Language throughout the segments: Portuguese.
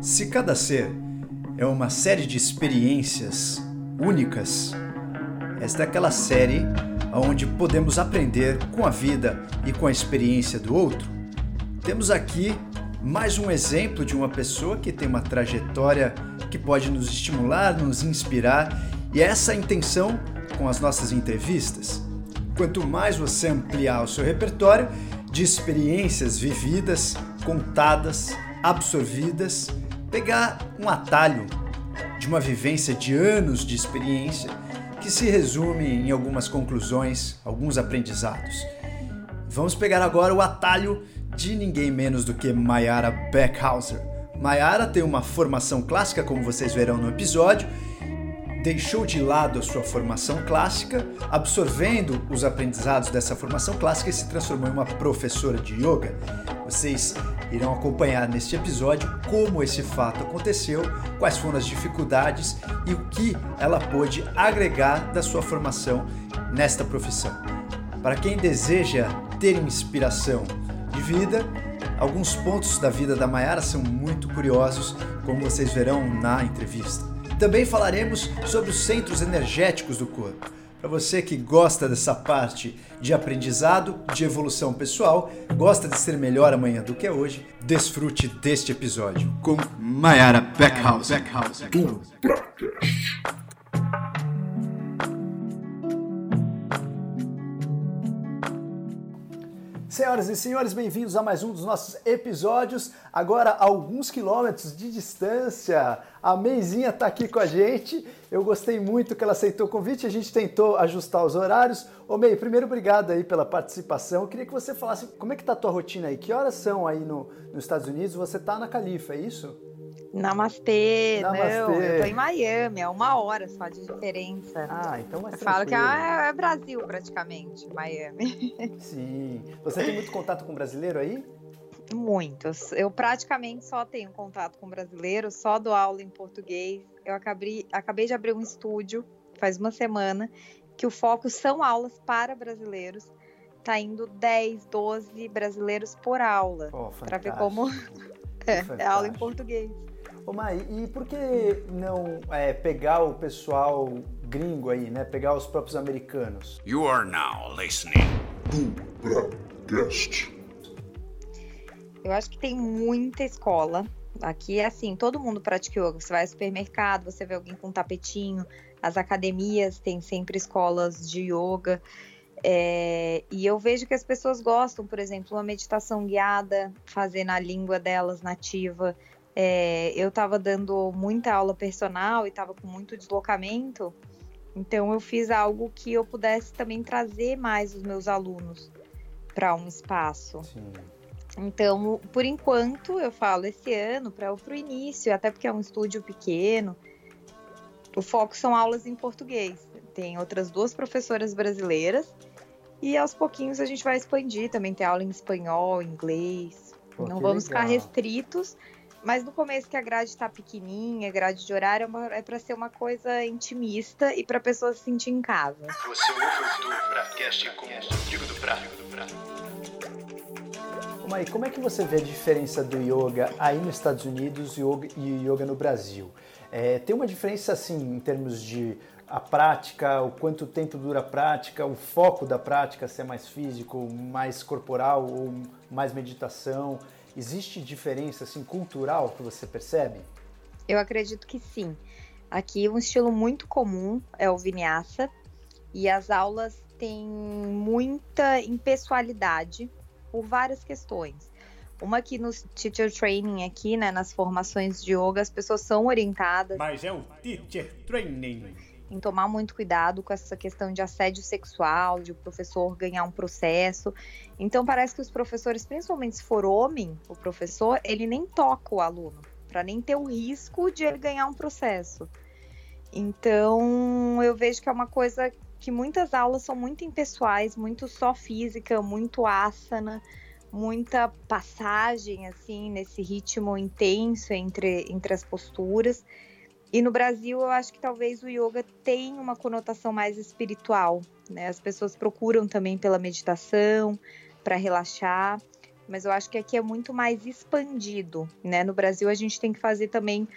Se cada ser é uma série de experiências únicas, esta é aquela série onde podemos aprender com a vida e com a experiência do outro. Temos aqui mais um exemplo de uma pessoa que tem uma trajetória que pode nos estimular, nos inspirar, e é essa a intenção com as nossas entrevistas. Quanto mais você ampliar o seu repertório de experiências vividas, contadas, absorvidas, pegar um atalho de uma vivência de anos de experiência que se resume em algumas conclusões, alguns aprendizados. Vamos pegar agora o atalho de ninguém menos do que Mayara Beckhauser. Mayara tem uma formação clássica, como vocês verão no episódio, deixou de lado a sua formação clássica, absorvendo os aprendizados dessa formação clássica e se transformou em uma professora de yoga. Vocês irão acompanhar neste episódio como esse fato aconteceu, quais foram as dificuldades e o que ela pôde agregar da sua formação nesta profissão. Para quem deseja ter inspiração de vida, alguns pontos da vida da Mayara são muito curiosos, como vocês verão na entrevista. Também falaremos sobre os centros energéticos do corpo. Para você que gosta dessa parte de aprendizado, de evolução pessoal, gosta de ser melhor amanhã do que é hoje, desfrute deste episódio com Mayara Beckhouse. Beckhouse. Senhoras e senhores, bem-vindos a mais um dos nossos episódios. Agora, a alguns quilômetros de distância, a Meizinha está aqui com a gente. Eu gostei muito que ela aceitou o convite. A gente tentou ajustar os horários. Ô Mei, primeiro obrigado aí pela participação. Eu queria que você falasse como é que tá a tua rotina aí. Que horas são aí no, nos Estados Unidos? Você está na Califa, é isso? Namastê, Namastê, não, eu tô em Miami, é uma hora só de diferença. Ah, então é Eu falo que é, é, Brasil praticamente, Miami. Sim. Você tem muito contato com brasileiro aí? Muitos. Eu praticamente só tenho contato com brasileiro, só dou aula em português. Eu acabei, acabei de abrir um estúdio faz uma semana que o foco são aulas para brasileiros. Tá indo 10, 12 brasileiros por aula. Oh, para ver como é, é aula em português. Ô Mai, e por que não é, pegar o pessoal gringo aí, né? Pegar os próprios americanos? You are now listening to Broadcast. Eu acho que tem muita escola. Aqui é assim, todo mundo pratica yoga. Você vai ao supermercado, você vê alguém com um tapetinho. As academias têm sempre escolas de yoga. É, e eu vejo que as pessoas gostam, por exemplo, uma meditação guiada, fazer na língua delas nativa, é, eu estava dando muita aula personal e estava com muito deslocamento, então eu fiz algo que eu pudesse também trazer mais os meus alunos para um espaço. Sim. Então, por enquanto, eu falo esse ano para o início, até porque é um estúdio pequeno. O foco são aulas em português. Tem outras duas professoras brasileiras e aos pouquinhos a gente vai expandir. Também tem aula em espanhol, inglês. Pô, Não vamos legal. ficar restritos mas no começo que a grade tá pequenininha, grade de horário, é, é para ser uma coisa intimista e para pessoa se sentir em casa. Você ouve o Pracast com Rodrigo do Pra. Mai, como é que você vê a diferença do yoga aí nos Estados Unidos e o yoga no Brasil? É, tem uma diferença assim em termos de a prática, o quanto tempo dura a prática, o foco da prática, se é mais físico, mais corporal ou mais meditação? Existe diferença assim cultural que você percebe? Eu acredito que sim. Aqui um estilo muito comum é o vinyasa e as aulas têm muita impessoalidade por várias questões. Uma que no teacher training aqui, né, nas formações de yoga, as pessoas são orientadas. Mas é o teacher training em tomar muito cuidado com essa questão de assédio sexual, de o professor ganhar um processo. Então parece que os professores, principalmente se for homem, o professor, ele nem toca o aluno, para nem ter o risco de ele ganhar um processo. Então eu vejo que é uma coisa que muitas aulas são muito impessoais, muito só física, muito asana, muita passagem assim nesse ritmo intenso entre, entre as posturas. E no Brasil, eu acho que talvez o yoga tenha uma conotação mais espiritual, né? As pessoas procuram também pela meditação, para relaxar. mas eu acho que aqui é muito mais expandido, né? No Brasil a gente tem que fazer também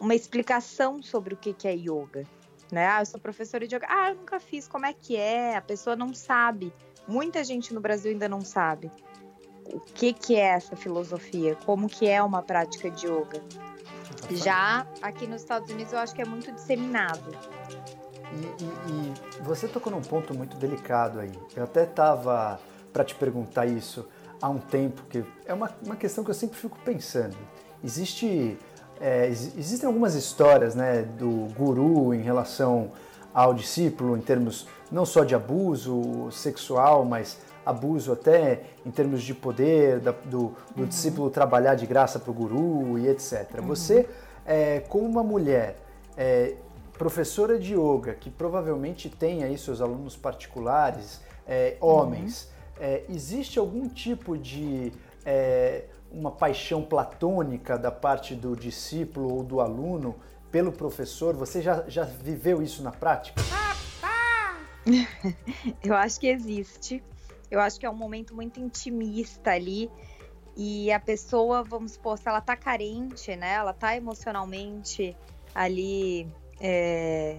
uma explicação sobre o que, que é yoga, né? Ah, eu sou professora de yoga. Ah, eu nunca fiz, como é que é? A pessoa não sabe. Muita gente no Brasil ainda não sabe o que, que é essa filosofia, como que é uma prática de yoga. Já aqui nos Estados Unidos eu acho que é muito disseminado. E, e, e você tocou num ponto muito delicado aí. Eu até estava para te perguntar isso há um tempo, que é uma, uma questão que eu sempre fico pensando. Existe, é, existem algumas histórias né, do guru em relação ao discípulo, em termos não só de abuso sexual, mas abuso até em termos de poder, da, do, do uhum. discípulo trabalhar de graça para o guru e etc. Uhum. Você, é, como uma mulher, é, professora de yoga, que provavelmente tem aí seus alunos particulares, é, homens, uhum. existe algum tipo de é, uma paixão platônica da parte do discípulo ou do aluno pelo professor? Você já, já viveu isso na prática? Eu acho que existe. Eu acho que é um momento muito intimista ali. E a pessoa, vamos supor, se ela tá carente, né? Ela tá emocionalmente ali. É,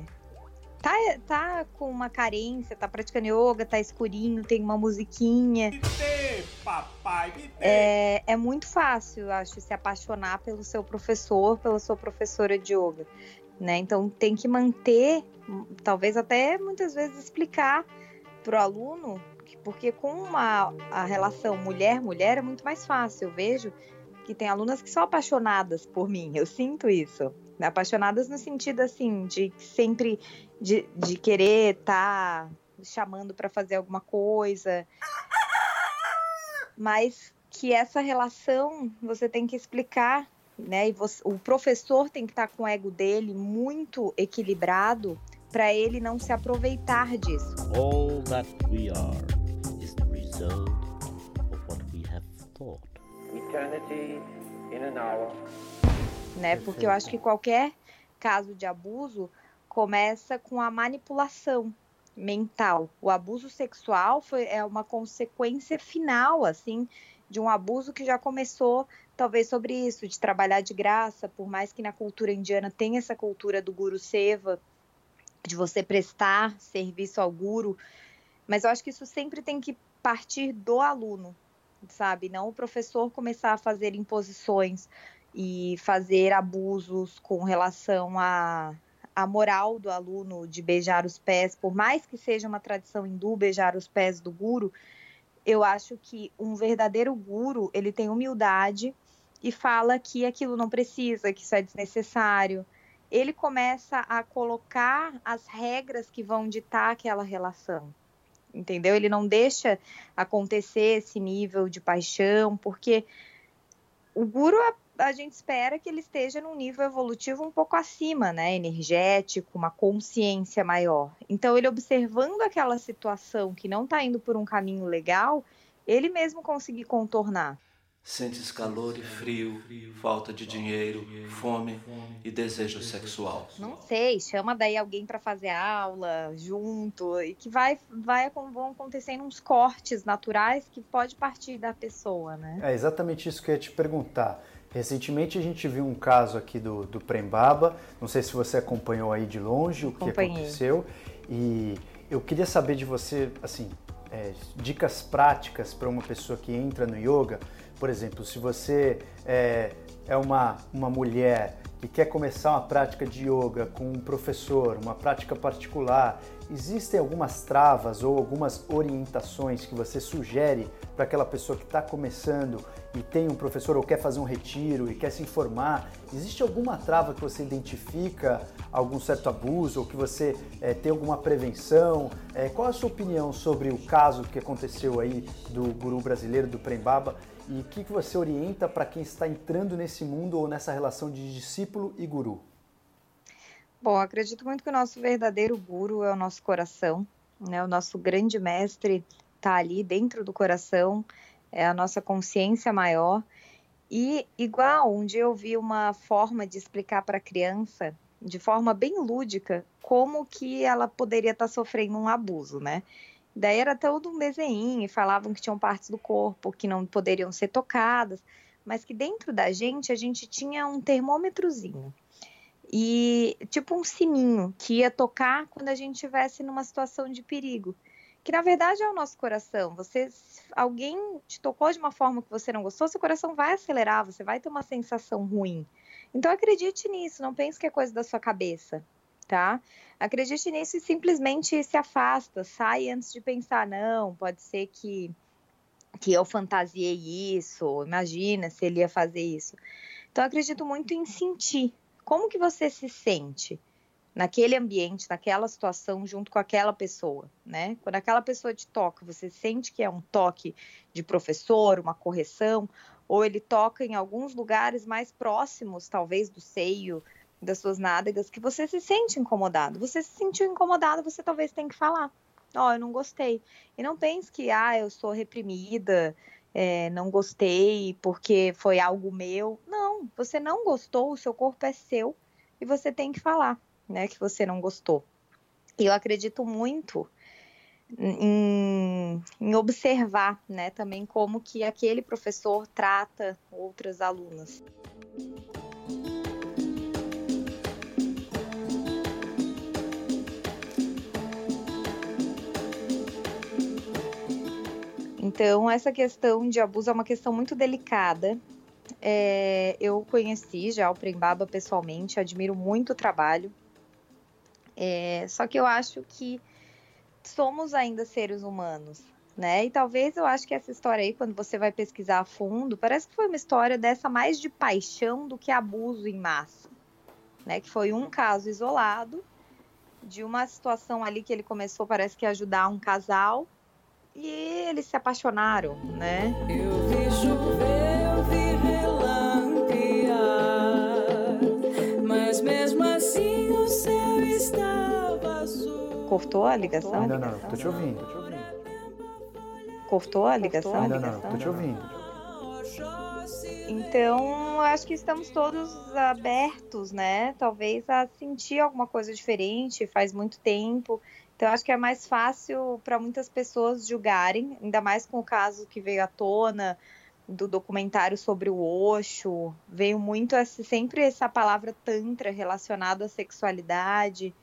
tá, tá com uma carência, tá praticando yoga, tá escurinho, tem uma musiquinha. Me dê, papai, me dê. É, é muito fácil, eu acho, se apaixonar pelo seu professor, pela sua professora de yoga. Né? Então tem que manter, talvez até muitas vezes explicar para o aluno porque com uma, a relação mulher-mulher é muito mais fácil. Eu vejo que tem alunas que são apaixonadas por mim, eu sinto isso. Apaixonadas no sentido assim, de sempre de, de querer estar tá chamando para fazer alguma coisa. Mas que essa relação você tem que explicar, né? E você, o professor tem que estar tá com o ego dele muito equilibrado para ele não se aproveitar disso. All that we are result of what we have thought. Eternity in an hour. Né? Porque eu acho que qualquer caso de abuso começa com a manipulação mental. O abuso sexual foi, é uma consequência final, assim, de um abuso que já começou, talvez, sobre isso, de trabalhar de graça, por mais que na cultura indiana tenha essa cultura do guru seva, de você prestar serviço ao guru, mas eu acho que isso sempre tem que partir do aluno, sabe? Não o professor começar a fazer imposições e fazer abusos com relação à a moral do aluno de beijar os pés, por mais que seja uma tradição hindu beijar os pés do guru, eu acho que um verdadeiro guru, ele tem humildade e fala que aquilo não precisa, que isso é desnecessário. Ele começa a colocar as regras que vão ditar aquela relação entendeu? Ele não deixa acontecer esse nível de paixão, porque o guru a, a, gente espera que ele esteja num nível evolutivo um pouco acima, né? Energético, uma consciência maior. Então, ele observando aquela situação que não está indo por um caminho legal, ele mesmo conseguir contornar. Sentes calor e frio, falta de dinheiro, fome e desejo sexual. Não sei, chama daí alguém para fazer aula junto e que vai, vai vão acontecendo uns cortes naturais que pode partir da pessoa, né? É exatamente isso que eu ia te perguntar. Recentemente a gente viu um caso aqui do, do Prembaba, não sei se você acompanhou aí de longe o que aconteceu e eu queria saber de você, assim, é, dicas práticas para uma pessoa que entra no yoga por exemplo, se você é, é uma, uma mulher que quer começar uma prática de yoga com um professor, uma prática particular, existem algumas travas ou algumas orientações que você sugere para aquela pessoa que está começando e tem um professor ou quer fazer um retiro e quer se informar? Existe alguma trava que você identifica, algum certo abuso ou que você é, tem alguma prevenção? É, qual a sua opinião sobre o caso que aconteceu aí do guru brasileiro do Prembaba e o que, que você orienta para quem está entrando nesse mundo ou nessa relação de discípulo e guru? Bom, acredito muito que o nosso verdadeiro guru é o nosso coração, né? O nosso grande mestre está ali dentro do coração, é a nossa consciência maior. E igual, um dia eu vi uma forma de explicar para a criança, de forma bem lúdica, como que ela poderia estar tá sofrendo um abuso, né? Daí era todo um desenho, e falavam que tinham partes do corpo que não poderiam ser tocadas, mas que dentro da gente a gente tinha um termômetrozinho. E tipo um sininho que ia tocar quando a gente estivesse numa situação de perigo. Que na verdade é o nosso coração. Você alguém te tocou de uma forma que você não gostou, seu coração vai acelerar, você vai ter uma sensação ruim. Então acredite nisso, não pense que é coisa da sua cabeça tá? Acredite nisso e simplesmente se afasta, sai antes de pensar, não, pode ser que que eu fantasiei isso, imagina se ele ia fazer isso. Então acredito muito em sentir. Como que você se sente naquele ambiente, naquela situação, junto com aquela pessoa, né? Quando aquela pessoa te toca, você sente que é um toque de professor, uma correção, ou ele toca em alguns lugares mais próximos, talvez do seio, das suas nádegas que você se sente incomodado. Você se sentiu incomodado, você talvez tenha que falar. Ó, oh, eu não gostei. E não pense que, ah, eu sou reprimida, é, não gostei porque foi algo meu. Não, você não gostou, o seu corpo é seu e você tem que falar, né, que você não gostou. E eu acredito muito em, em, observar, né, também como que aquele professor trata outras alunas. Então, essa questão de abuso é uma questão muito delicada. É, eu conheci já o Prembaba pessoalmente, admiro muito o trabalho. É, só que eu acho que somos ainda seres humanos, né? E talvez eu acho que essa história aí, quando você vai pesquisar a fundo, parece que foi uma história dessa mais de paixão do que abuso em massa, né? Que foi um caso isolado de uma situação ali que ele começou, parece que ajudar um casal e eles se apaixonaram, né? Eu vi chover, eu vi relampear, mas mesmo assim o céu estava azul. Cortou a ligação? Ainda não, tô te ouvindo, tô te ouvindo. Cortou a ligação? Ainda não, tô te ouvindo. Então, acho que estamos todos abertos, né? Talvez a sentir alguma coisa diferente, faz muito tempo. Então, acho que é mais fácil para muitas pessoas julgarem, ainda mais com o caso que veio à tona do documentário sobre o Osho. Veio muito essa, sempre essa palavra tantra relacionada à sexualidade.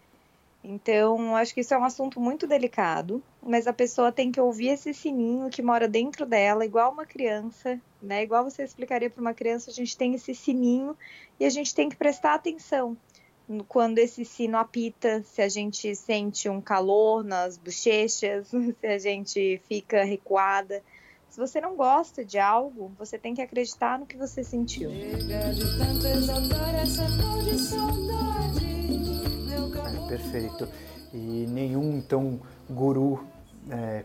Então, acho que isso é um assunto muito delicado, mas a pessoa tem que ouvir esse sininho que mora dentro dela, igual uma criança, né? Igual você explicaria para uma criança, a gente tem esse sininho e a gente tem que prestar atenção quando esse sino apita, se a gente sente um calor nas bochechas, se a gente fica recuada. Se você não gosta de algo, você tem que acreditar no que você sentiu. É, perfeito. E nenhum então guru é,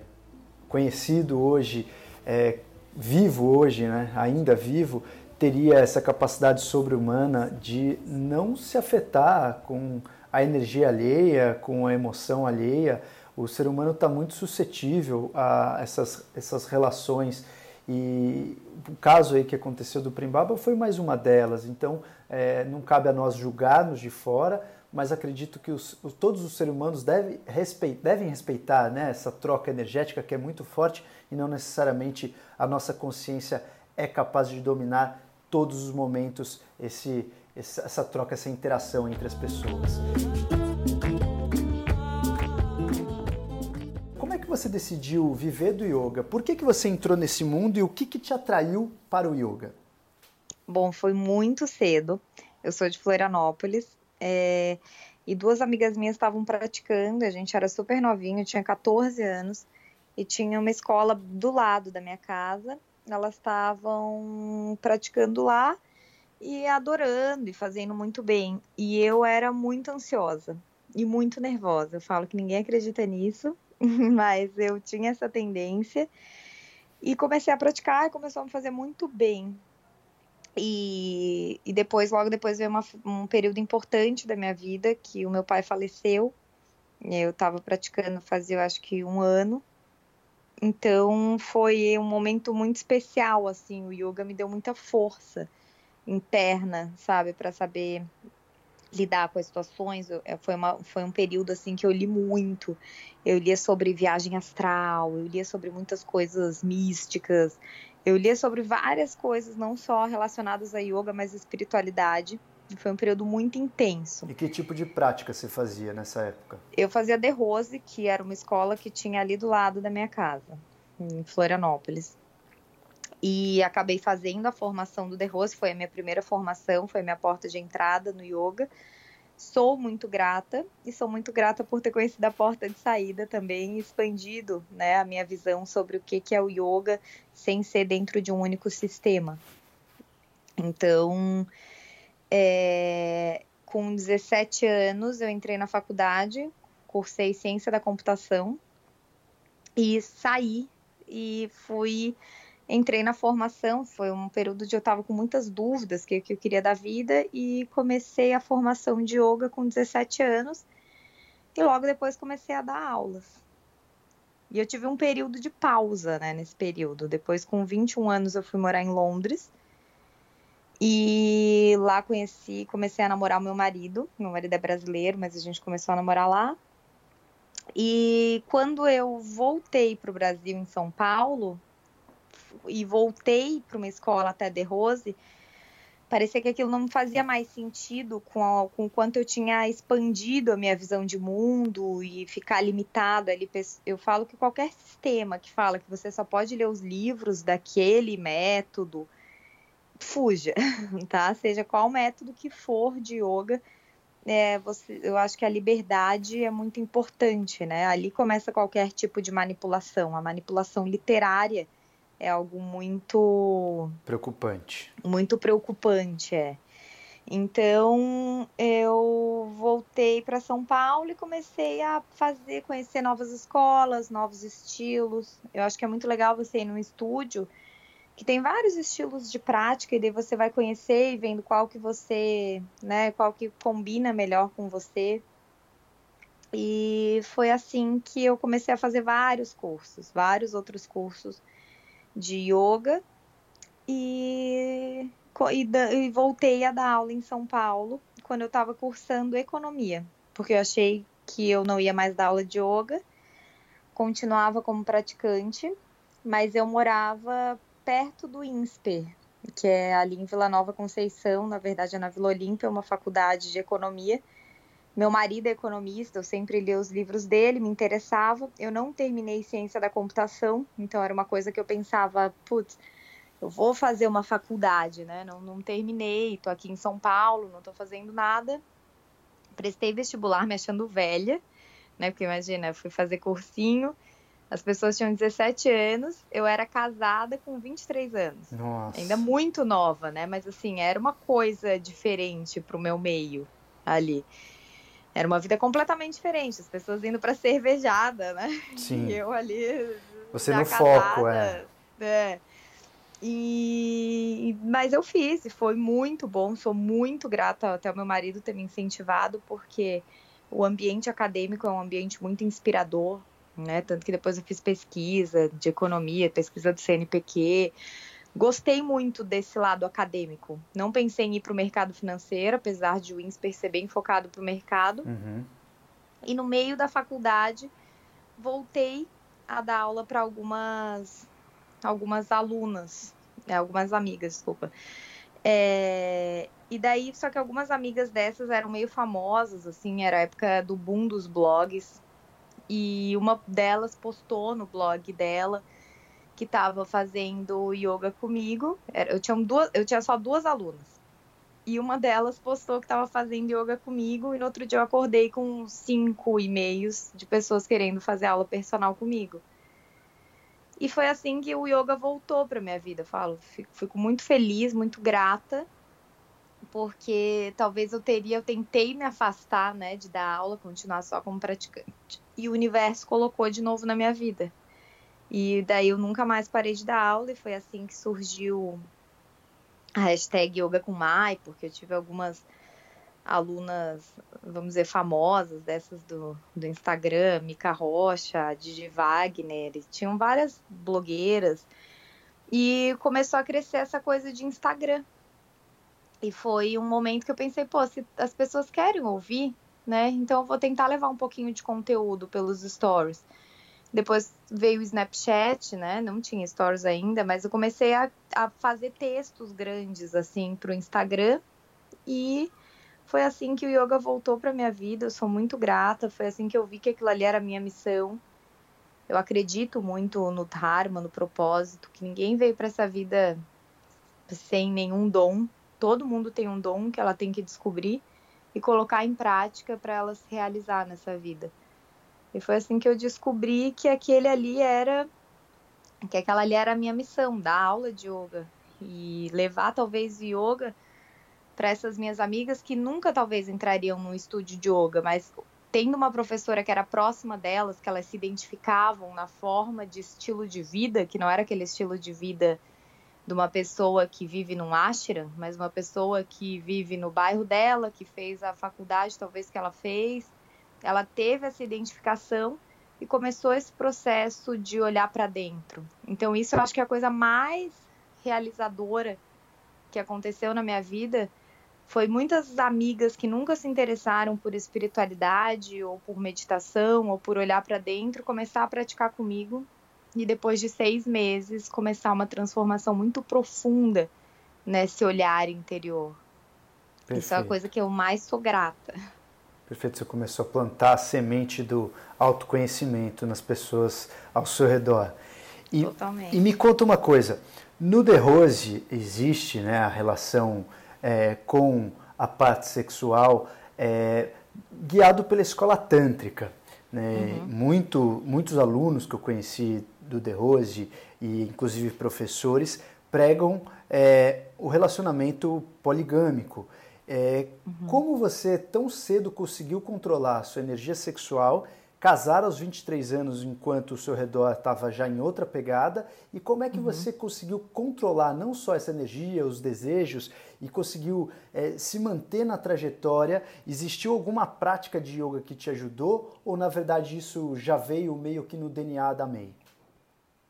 conhecido hoje, é, vivo hoje, né, ainda vivo, teria essa capacidade sobre-humana de não se afetar com a energia alheia, com a emoção alheia. O ser humano está muito suscetível a essas, essas relações. E o caso aí que aconteceu do Primbaba foi mais uma delas. Então, é, não cabe a nós julgar-nos de fora, mas acredito que os, os, todos os seres humanos devem, respeit, devem respeitar né, essa troca energética que é muito forte e não necessariamente a nossa consciência é capaz de dominar todos os momentos esse, essa troca, essa interação entre as pessoas. Como é que você decidiu viver do yoga? Por que, que você entrou nesse mundo e o que, que te atraiu para o yoga? Bom, foi muito cedo. Eu sou de Florianópolis é, e duas amigas minhas estavam praticando. A gente era super novinho, tinha 14 anos e tinha uma escola do lado da minha casa elas estavam praticando lá e adorando e fazendo muito bem. E eu era muito ansiosa e muito nervosa. Eu falo que ninguém acredita nisso, mas eu tinha essa tendência e comecei a praticar e começou a me fazer muito bem. E, e depois, logo depois, veio uma, um período importante da minha vida que o meu pai faleceu. Eu estava praticando fazia, eu acho que um ano então foi um momento muito especial, assim, o yoga me deu muita força interna, sabe, para saber lidar com as situações. É, foi, uma, foi um período assim que eu li muito. Eu lia sobre viagem astral, eu lia sobre muitas coisas místicas, eu lia sobre várias coisas, não só relacionadas a yoga, mas espiritualidade. Foi um período muito intenso. E que tipo de prática você fazia nessa época? Eu fazia The Rose, que era uma escola que tinha ali do lado da minha casa, em Florianópolis. E acabei fazendo a formação do The Rose, foi a minha primeira formação, foi a minha porta de entrada no yoga. Sou muito grata e sou muito grata por ter conhecido a porta de saída também, expandido né, a minha visão sobre o que, que é o yoga sem ser dentro de um único sistema. Então, é, com 17 anos, eu entrei na faculdade, cursei ciência da computação e saí e fui entrei na formação, foi um período de eu estava com muitas dúvidas que, que eu queria da vida e comecei a formação de yoga com 17 anos e logo depois comecei a dar aulas. E eu tive um período de pausa, né, nesse período. Depois, com 21 anos, eu fui morar em Londres. E lá conheci, comecei a namorar o meu marido. Meu marido é brasileiro, mas a gente começou a namorar lá. E quando eu voltei para o Brasil, em São Paulo, e voltei para uma escola até de Rose, parecia que aquilo não fazia mais sentido com, a, com o quanto eu tinha expandido a minha visão de mundo e ficar limitado ali. Eu falo que qualquer sistema que fala que você só pode ler os livros daquele método, fuja, tá? Seja qual método que for de yoga, é, você, eu acho que a liberdade é muito importante, né? Ali começa qualquer tipo de manipulação. A manipulação literária é algo muito preocupante. Muito preocupante, é. Então eu voltei para São Paulo e comecei a fazer, conhecer novas escolas, novos estilos. Eu acho que é muito legal você ir num estúdio que tem vários estilos de prática e daí você vai conhecer e vendo qual que você, né, qual que combina melhor com você. E foi assim que eu comecei a fazer vários cursos, vários outros cursos de yoga e, e, e voltei a dar aula em São Paulo quando eu estava cursando economia, porque eu achei que eu não ia mais dar aula de yoga, continuava como praticante, mas eu morava perto do INSPER, que é ali em Vila Nova Conceição, na verdade é na Vila Olímpia, uma faculdade de economia meu marido é economista, eu sempre li os livros dele, me interessava. Eu não terminei ciência da computação, então era uma coisa que eu pensava, putz, eu vou fazer uma faculdade, né? Não, não terminei, tô aqui em São Paulo, não tô fazendo nada. Prestei vestibular me achando velha, né? Porque imagina, fui fazer cursinho, as pessoas tinham 17 anos, eu era casada com 23 anos. Nossa. Ainda muito nova, né? Mas assim, era uma coisa diferente pro meu meio ali. Era uma vida completamente diferente, as pessoas indo para cervejada, né? Sim. E eu ali. Você no casada, foco, é. é. E mas eu fiz e foi muito bom. Sou muito grata até o meu marido ter me incentivado porque o ambiente acadêmico é um ambiente muito inspirador, né? Tanto que depois eu fiz pesquisa de economia, pesquisa do CNPq, Gostei muito desse lado acadêmico. Não pensei em ir para o mercado financeiro, apesar de o INSPER ser bem focado para o mercado. Uhum. E no meio da faculdade, voltei a dar aula para algumas, algumas alunas, né, algumas amigas, desculpa. É, e daí, só que algumas amigas dessas eram meio famosas, assim, era a época do boom dos blogs. E uma delas postou no blog dela que estava fazendo yoga comigo. Eu tinha, duas, eu tinha só duas alunas. E uma delas postou que estava fazendo yoga comigo, e no outro dia eu acordei com cinco e-mails de pessoas querendo fazer aula personal comigo. E foi assim que o yoga voltou para minha vida. Eu falo, fico, fico muito feliz, muito grata, porque talvez eu teria, eu tentei me afastar, né, de dar aula, continuar só como praticante. E o universo colocou de novo na minha vida. E daí eu nunca mais parei de dar aula e foi assim que surgiu a hashtag Yoga com Mai, porque eu tive algumas alunas, vamos dizer, famosas dessas do, do Instagram, Mica Rocha, Didi Wagner, tinham várias blogueiras. E começou a crescer essa coisa de Instagram. E foi um momento que eu pensei, pô, se as pessoas querem ouvir, né? Então eu vou tentar levar um pouquinho de conteúdo pelos stories. Depois veio o Snapchat, né? Não tinha stories ainda, mas eu comecei a, a fazer textos grandes assim para o Instagram e foi assim que o yoga voltou para minha vida. Eu sou muito grata. Foi assim que eu vi que aquilo ali era a minha missão. Eu acredito muito no dharma, no propósito, que ninguém veio para essa vida sem nenhum dom. Todo mundo tem um dom que ela tem que descobrir e colocar em prática para ela se realizar nessa vida. E foi assim que eu descobri que aquele ali era que aquela ali era a minha missão, dar aula de yoga e levar talvez yoga para essas minhas amigas que nunca talvez entrariam num estúdio de yoga, mas tendo uma professora que era próxima delas, que elas se identificavam na forma de estilo de vida, que não era aquele estilo de vida de uma pessoa que vive num ashram, mas uma pessoa que vive no bairro dela, que fez a faculdade talvez que ela fez. Ela teve essa identificação e começou esse processo de olhar para dentro. Então isso eu acho que é a coisa mais realizadora que aconteceu na minha vida foi muitas amigas que nunca se interessaram por espiritualidade ou por meditação ou por olhar para dentro começar a praticar comigo e depois de seis meses começar uma transformação muito profunda nesse olhar interior. Perfeito. Isso é a coisa que eu mais sou grata. Perfeito, você começou a plantar a semente do autoconhecimento nas pessoas ao seu redor. E, Totalmente. E me conta uma coisa, no The Rose existe né, a relação é, com a parte sexual é, guiado pela escola tântrica. Né? Uhum. Muito, muitos alunos que eu conheci do The Rose e inclusive professores pregam é, o relacionamento poligâmico. É, uhum. Como você tão cedo conseguiu controlar a sua energia sexual, casar aos 23 anos enquanto o seu redor estava já em outra pegada, e como é que uhum. você conseguiu controlar não só essa energia, os desejos, e conseguiu é, se manter na trajetória? Existiu alguma prática de yoga que te ajudou, ou na verdade isso já veio meio que no DNA da May?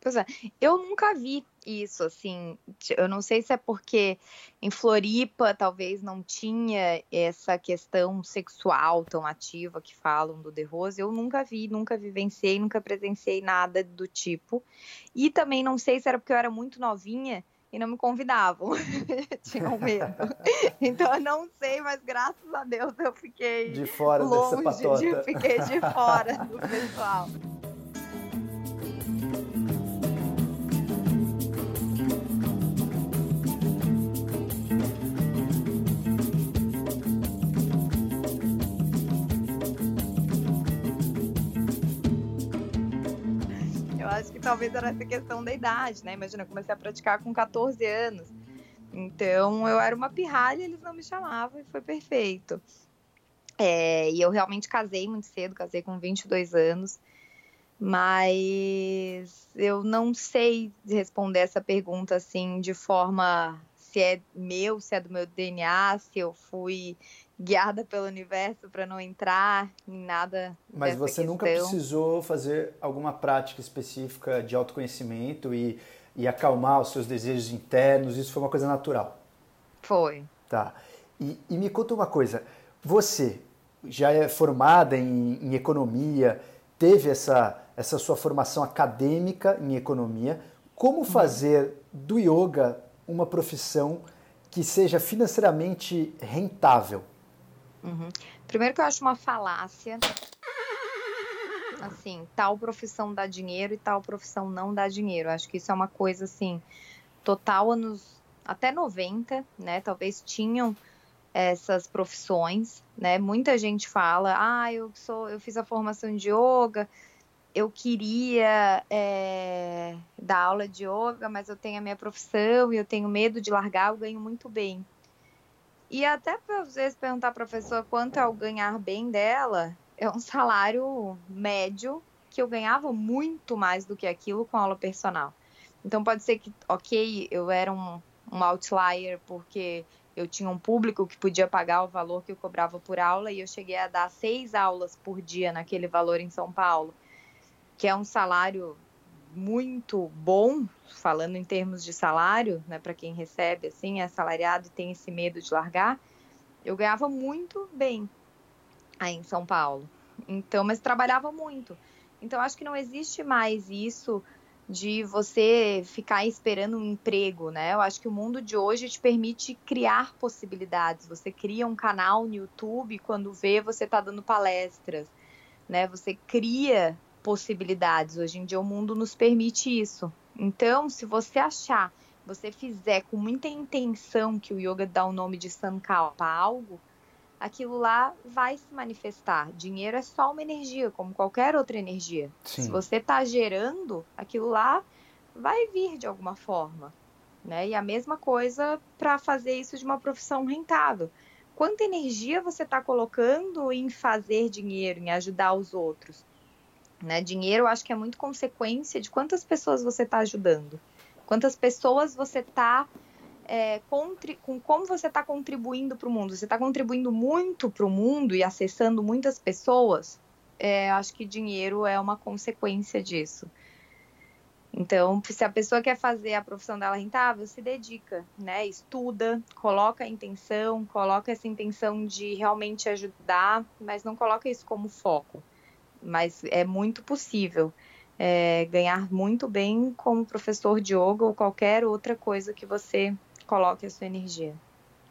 Pois é, eu nunca vi isso, assim, eu não sei se é porque em Floripa talvez não tinha essa questão sexual tão ativa que falam do The Rose, eu nunca vi, nunca vivenciei, nunca presenciei nada do tipo, e também não sei se era porque eu era muito novinha e não me convidavam, tinham medo, então eu não sei, mas graças a Deus eu fiquei de fora longe, dessa patota. De, fiquei de fora do pessoal. Talvez era essa questão da idade, né? Imagina, eu comecei a praticar com 14 anos. Então eu era uma pirralha, eles não me chamavam e foi perfeito. É, e eu realmente casei muito cedo, casei com 22 anos. Mas eu não sei responder essa pergunta assim de forma se é meu, se é do meu DNA, se eu fui guiada pelo universo para não entrar em nada. Mas você questão. nunca precisou fazer alguma prática específica de autoconhecimento e, e acalmar os seus desejos internos? Isso foi uma coisa natural? Foi. Tá. E, e me conta uma coisa. Você já é formada em, em economia, teve essa, essa sua formação acadêmica em economia. Como uhum. fazer do yoga uma profissão que seja financeiramente rentável? Uhum. Primeiro que eu acho uma falácia. Assim, tal profissão dá dinheiro e tal profissão não dá dinheiro. Acho que isso é uma coisa assim, total anos até 90, né? Talvez tinham essas profissões, né? Muita gente fala, ah, eu sou, eu fiz a formação de yoga, eu queria é, dar aula de yoga, mas eu tenho a minha profissão e eu tenho medo de largar, eu ganho muito bem. E até para vezes perguntar a professora quanto é o ganhar bem dela, é um salário médio que eu ganhava muito mais do que aquilo com aula personal. Então pode ser que, ok, eu era um, um outlier porque eu tinha um público que podia pagar o valor que eu cobrava por aula e eu cheguei a dar seis aulas por dia naquele valor em São Paulo, que é um salário muito bom, falando em termos de salário, né, para quem recebe assim, é salariado e tem esse medo de largar, eu ganhava muito bem aí em São Paulo. Então, mas trabalhava muito. Então, acho que não existe mais isso de você ficar esperando um emprego, né? Eu acho que o mundo de hoje te permite criar possibilidades. Você cria um canal no YouTube, quando vê, você está dando palestras, né? Você cria possibilidades. Hoje em dia o mundo nos permite isso. Então, se você achar, você fizer com muita intenção que o yoga dá o nome de sankalpa a algo, aquilo lá vai se manifestar. Dinheiro é só uma energia, como qualquer outra energia. Sim. Se você está gerando, aquilo lá vai vir de alguma forma. Né? E a mesma coisa para fazer isso de uma profissão rentável. Quanta energia você está colocando em fazer dinheiro, em ajudar os outros? Né? Dinheiro, eu acho que é muito consequência de quantas pessoas você está ajudando, quantas pessoas você está é, com como você está contribuindo para o mundo. Você está contribuindo muito para o mundo e acessando muitas pessoas. É, acho que dinheiro é uma consequência disso. Então, se a pessoa quer fazer a profissão dela rentável, se dedica, né? Estuda, coloca a intenção, coloca essa intenção de realmente ajudar, mas não coloca isso como foco. Mas é muito possível é, ganhar muito bem como professor de yoga ou qualquer outra coisa que você coloque a sua energia.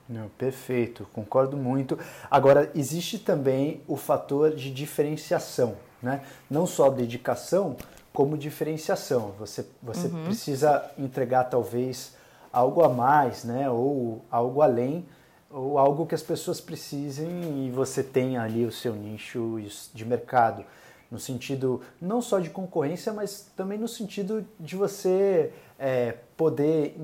Não, perfeito, concordo muito. Agora, existe também o fator de diferenciação, né? Não só dedicação, como diferenciação. Você, você uhum. precisa entregar talvez algo a mais, né? Ou algo além, ou algo que as pessoas precisem e você tem ali o seu nicho de mercado. No sentido não só de concorrência, mas também no sentido de você é, poder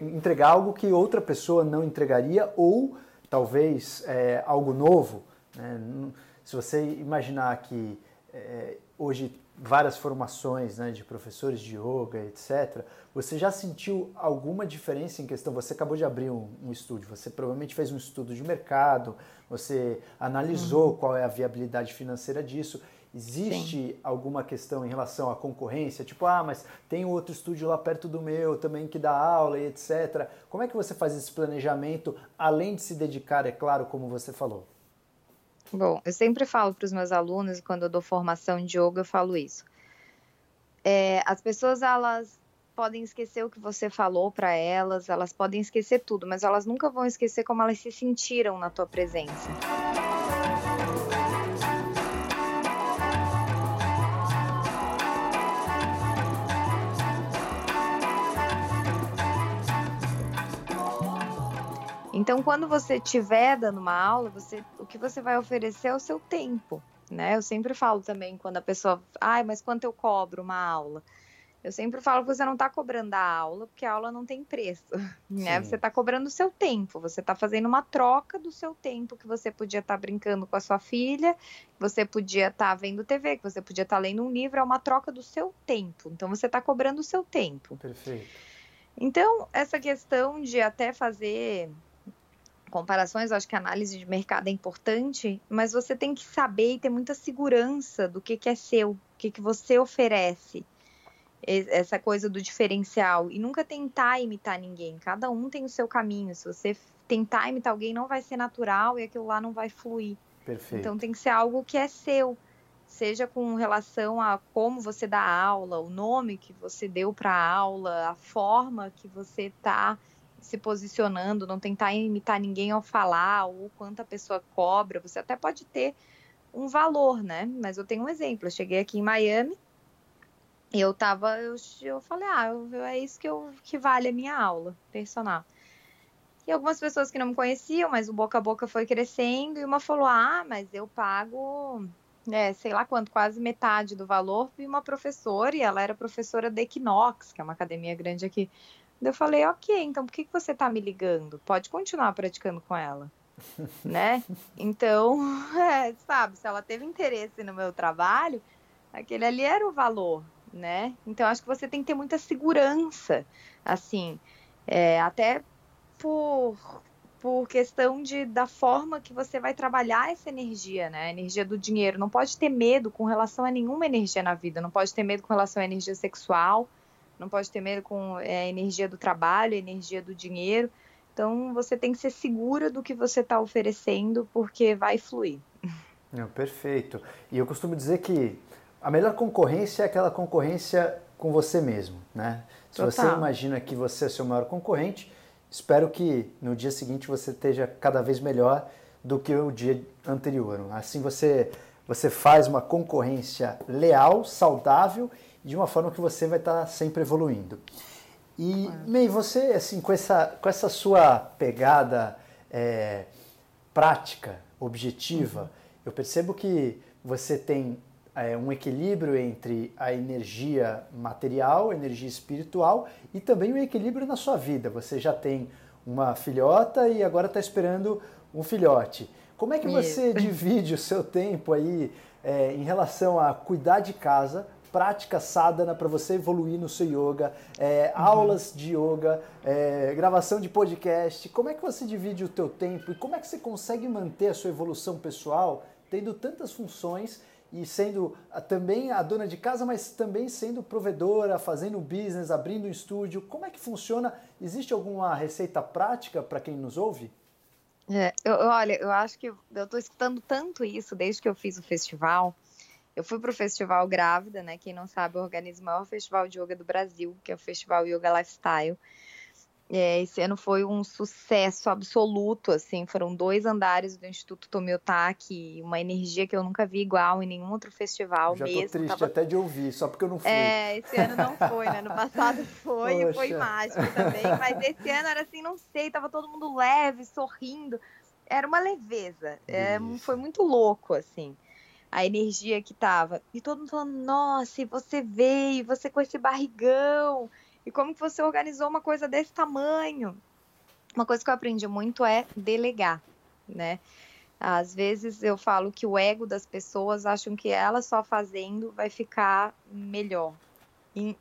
entregar algo que outra pessoa não entregaria ou talvez é, algo novo. Né? Se você imaginar que é, hoje várias formações né, de professores de yoga, etc., você já sentiu alguma diferença em questão? Você acabou de abrir um, um estúdio, você provavelmente fez um estudo de mercado, você analisou uhum. qual é a viabilidade financeira disso Existe Sim. alguma questão em relação à concorrência? Tipo, ah, mas tem outro estúdio lá perto do meu também que dá aula e etc. Como é que você faz esse planejamento, além de se dedicar, é claro, como você falou? Bom, eu sempre falo para os meus alunos, quando eu dou formação de yoga, eu falo isso. É, as pessoas, elas podem esquecer o que você falou para elas, elas podem esquecer tudo, mas elas nunca vão esquecer como elas se sentiram na tua presença. Então, quando você estiver dando uma aula, você, o que você vai oferecer é o seu tempo, né? Eu sempre falo também quando a pessoa, ai, mas quanto eu cobro uma aula? Eu sempre falo que você não está cobrando a aula, porque a aula não tem preço, né? Você está cobrando o seu tempo, você está fazendo uma troca do seu tempo que você podia estar tá brincando com a sua filha, que você podia estar tá vendo TV, que você podia estar tá lendo um livro, é uma troca do seu tempo. Então você está cobrando o seu tempo. Perfeito. Então, essa questão de até fazer comparações, eu acho que a análise de mercado é importante, mas você tem que saber e ter muita segurança do que, que é seu, o que, que você oferece. Essa coisa do diferencial. E nunca tentar imitar ninguém. Cada um tem o seu caminho. Se você tentar imitar alguém, não vai ser natural e aquilo lá não vai fluir. Perfeito. Então tem que ser algo que é seu. Seja com relação a como você dá aula, o nome que você deu para a aula, a forma que você está se posicionando, não tentar imitar ninguém ao falar, ou quanto a pessoa cobra. Você até pode ter um valor, né? Mas eu tenho um exemplo. Eu cheguei aqui em Miami eu tava, eu, eu falei, ah, eu, é isso que, eu, que vale a minha aula personal. E algumas pessoas que não me conheciam, mas o boca a boca foi crescendo, e uma falou, ah, mas eu pago, é, sei lá quanto, quase metade do valor, e uma professora, e ela era professora da Equinox, que é uma academia grande aqui eu falei, ok, então por que, que você tá me ligando? Pode continuar praticando com ela. né? Então, é, sabe, se ela teve interesse no meu trabalho, aquele ali era o valor, né? Então, acho que você tem que ter muita segurança, assim, é, até por por questão de, da forma que você vai trabalhar essa energia, né? A energia do dinheiro. Não pode ter medo com relação a nenhuma energia na vida. Não pode ter medo com relação à energia sexual. Não pode ter medo com é, a energia do trabalho, a energia do dinheiro. Então você tem que ser segura do que você está oferecendo, porque vai fluir. Não, perfeito. E eu costumo dizer que a melhor concorrência é aquela concorrência com você mesmo, né? Se Total. você imagina que você é seu maior concorrente, espero que no dia seguinte você esteja cada vez melhor do que o dia anterior. Assim você você faz uma concorrência leal, saudável, de uma forma que você vai estar sempre evoluindo. E, May, você, assim, com essa, com essa sua pegada é, prática, objetiva, uhum. eu percebo que você tem é, um equilíbrio entre a energia material, a energia espiritual e também um equilíbrio na sua vida. Você já tem uma filhota e agora está esperando um filhote. Como é que você divide o seu tempo aí é, em relação a cuidar de casa, prática sadhana para você evoluir no seu yoga, é, uhum. aulas de yoga, é, gravação de podcast. Como é que você divide o teu tempo e como é que você consegue manter a sua evolução pessoal tendo tantas funções e sendo também a dona de casa, mas também sendo provedora, fazendo business, abrindo um estúdio. Como é que funciona? Existe alguma receita prática para quem nos ouve? É, eu, olha, eu acho que eu estou escutando tanto isso desde que eu fiz o festival. Eu fui para o festival grávida, né? Quem não sabe, eu organizo o maior festival de yoga do Brasil, que é o Festival Yoga Lifestyle. É, esse ano foi um sucesso absoluto, assim, foram dois andares do Instituto Tomiotaki, uma energia que eu nunca vi igual em nenhum outro festival Já mesmo. tô triste tava... até de ouvir, só porque eu não fui. É, esse ano não foi, né? No passado foi e foi mágico também, mas esse ano era assim, não sei, tava todo mundo leve, sorrindo, era uma leveza, é, foi muito louco, assim a energia que tava. E todo mundo falando, nossa, e você veio, você com esse barrigão, e como que você organizou uma coisa desse tamanho? Uma coisa que eu aprendi muito é delegar, né? Às vezes eu falo que o ego das pessoas acham que ela só fazendo vai ficar melhor. E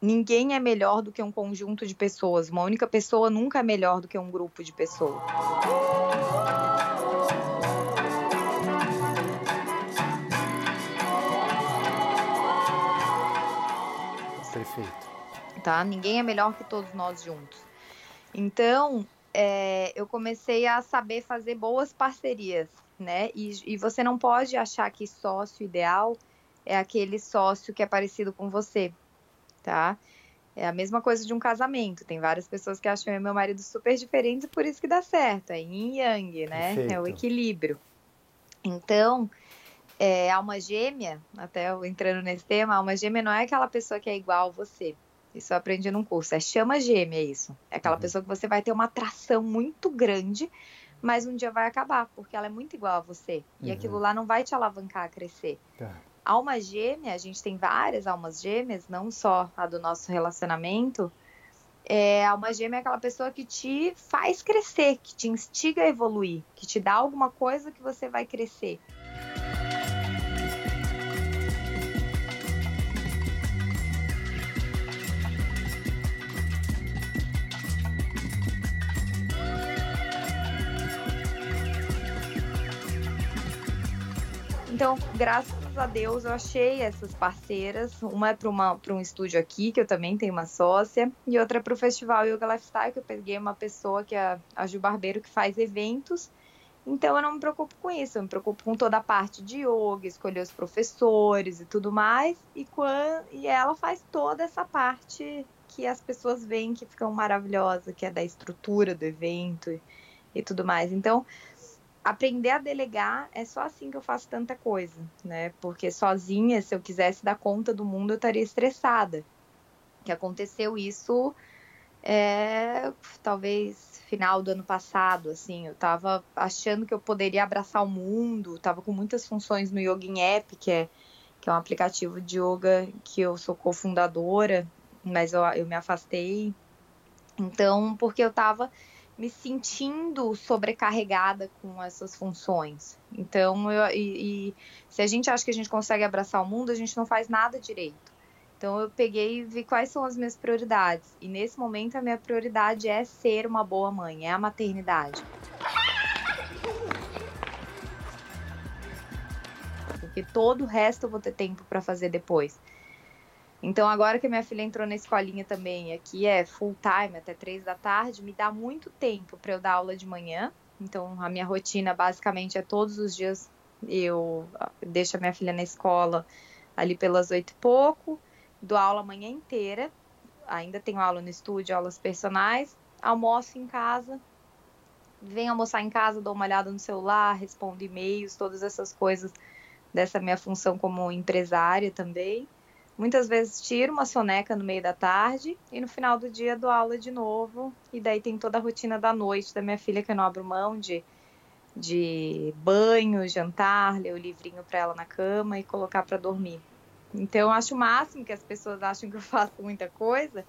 ninguém é melhor do que um conjunto de pessoas. Uma única pessoa nunca é melhor do que um grupo de pessoas. Perfeito. Tá? Ninguém é melhor que todos nós juntos. Então, é, eu comecei a saber fazer boas parcerias, né? E, e você não pode achar que sócio ideal é aquele sócio que é parecido com você, tá? É a mesma coisa de um casamento. Tem várias pessoas que acham eu e meu marido super diferentes, por isso que dá certo. É yin yang, né? Perfeito. É o equilíbrio. Então, é, alma gêmea, até eu entrando nesse tema, alma gêmea não é aquela pessoa que é igual a você. Isso eu aprendi num curso. É chama gêmea isso. É aquela uhum. pessoa que você vai ter uma atração muito grande, mas um dia vai acabar, porque ela é muito igual a você. E uhum. aquilo lá não vai te alavancar a crescer. Tá. Alma gêmea, a gente tem várias almas gêmeas, não só a do nosso relacionamento. É, alma gêmea é aquela pessoa que te faz crescer, que te instiga a evoluir, que te dá alguma coisa que você vai crescer. Então, graças a Deus, eu achei essas parceiras. Uma é para um estúdio aqui, que eu também tenho uma sócia, e outra é para o Festival Yoga Lifestyle, que eu peguei uma pessoa que é a Gil Barbeiro, que faz eventos. Então, eu não me preocupo com isso, eu me preocupo com toda a parte de yoga, escolher os professores e tudo mais. E, quando, e ela faz toda essa parte que as pessoas veem que ficam maravilhosa, que é da estrutura do evento e, e tudo mais. Então, aprender a delegar é só assim que eu faço tanta coisa, né? Porque sozinha, se eu quisesse dar conta do mundo, eu estaria estressada. Que aconteceu isso, é, talvez final do ano passado, assim, eu tava achando que eu poderia abraçar o mundo, tava com muitas funções no Yogin App, que é, que é um aplicativo de yoga que eu sou cofundadora, mas eu, eu me afastei. Então, porque eu tava me sentindo sobrecarregada com essas funções. Então, eu, e, e, se a gente acha que a gente consegue abraçar o mundo, a gente não faz nada direito. Então eu peguei e vi quais são as minhas prioridades. E nesse momento a minha prioridade é ser uma boa mãe, é a maternidade. Porque todo o resto eu vou ter tempo para fazer depois. Então agora que minha filha entrou na escolinha também, aqui é full time até três da tarde, me dá muito tempo para eu dar aula de manhã. Então a minha rotina basicamente é todos os dias eu deixo a minha filha na escola ali pelas oito e pouco dou aula a manhã inteira, ainda tenho aula no estúdio, aulas personais, almoço em casa, venho almoçar em casa, dou uma olhada no celular, respondo e-mails, todas essas coisas dessa minha função como empresária também. Muitas vezes tiro uma soneca no meio da tarde e no final do dia dou aula de novo. E daí tem toda a rotina da noite da minha filha que eu não abro mão de, de banho, jantar, ler o livrinho para ela na cama e colocar para dormir. Então, eu acho o máximo que as pessoas acham que eu faço muita coisa,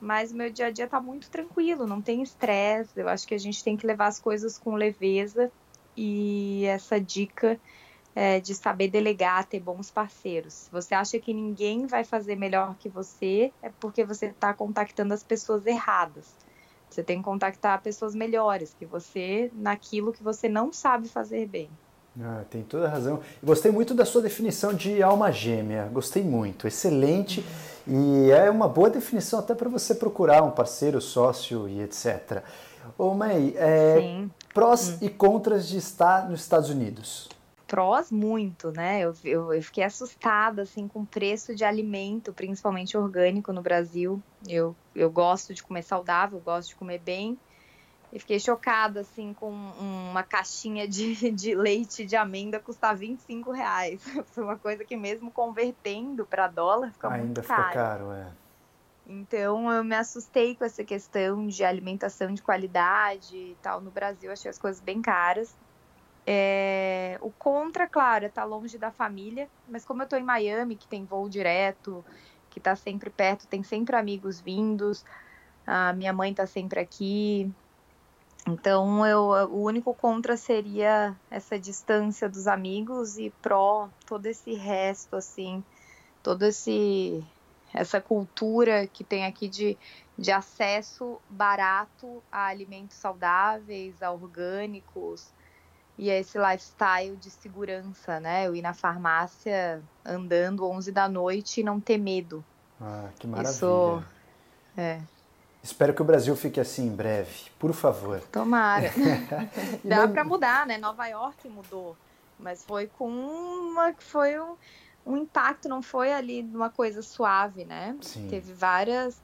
mas o meu dia a dia tá muito tranquilo, não tem estresse. Eu acho que a gente tem que levar as coisas com leveza e essa dica é, de saber delegar, ter bons parceiros. Se você acha que ninguém vai fazer melhor que você, é porque você está contactando as pessoas erradas. Você tem que contactar pessoas melhores que você naquilo que você não sabe fazer bem. Ah, tem toda a razão. Gostei muito da sua definição de alma gêmea. Gostei muito, excelente. E é uma boa definição até para você procurar um parceiro, sócio e etc. Ô, May, é, prós hum. e contras de estar nos Estados Unidos? Prós, muito, né? Eu, eu, eu, fiquei assustada, assim, com o preço de alimento, principalmente orgânico no Brasil. Eu, eu gosto de comer saudável, gosto de comer bem. E fiquei chocada, assim, com uma caixinha de, de leite de amêndoa custar 25 reais. Foi uma coisa que mesmo convertendo para dólar fica Ainda muito caro. Ainda fica caro, é. Então eu me assustei com essa questão de alimentação de qualidade e tal. No Brasil achei as coisas bem caras. É... O contra, claro, é estar tá longe da família, mas como eu estou em Miami, que tem voo direto, que está sempre perto, tem sempre amigos vindos, a minha mãe está sempre aqui, então, eu, o único contra seria essa distância dos amigos e pró todo esse resto, assim, todo esse essa cultura que tem aqui de, de acesso barato a alimentos saudáveis, a orgânicos e a esse lifestyle de segurança, né? Eu ir na farmácia andando 11 da noite e não ter medo. Ah, que maravilha. Isso, é. Espero que o Brasil fique assim em breve, por favor. Tomara. Dá para mudar, né? Nova York mudou, mas foi com uma que foi um, um impacto, não foi ali uma coisa suave, né? Sim. Teve várias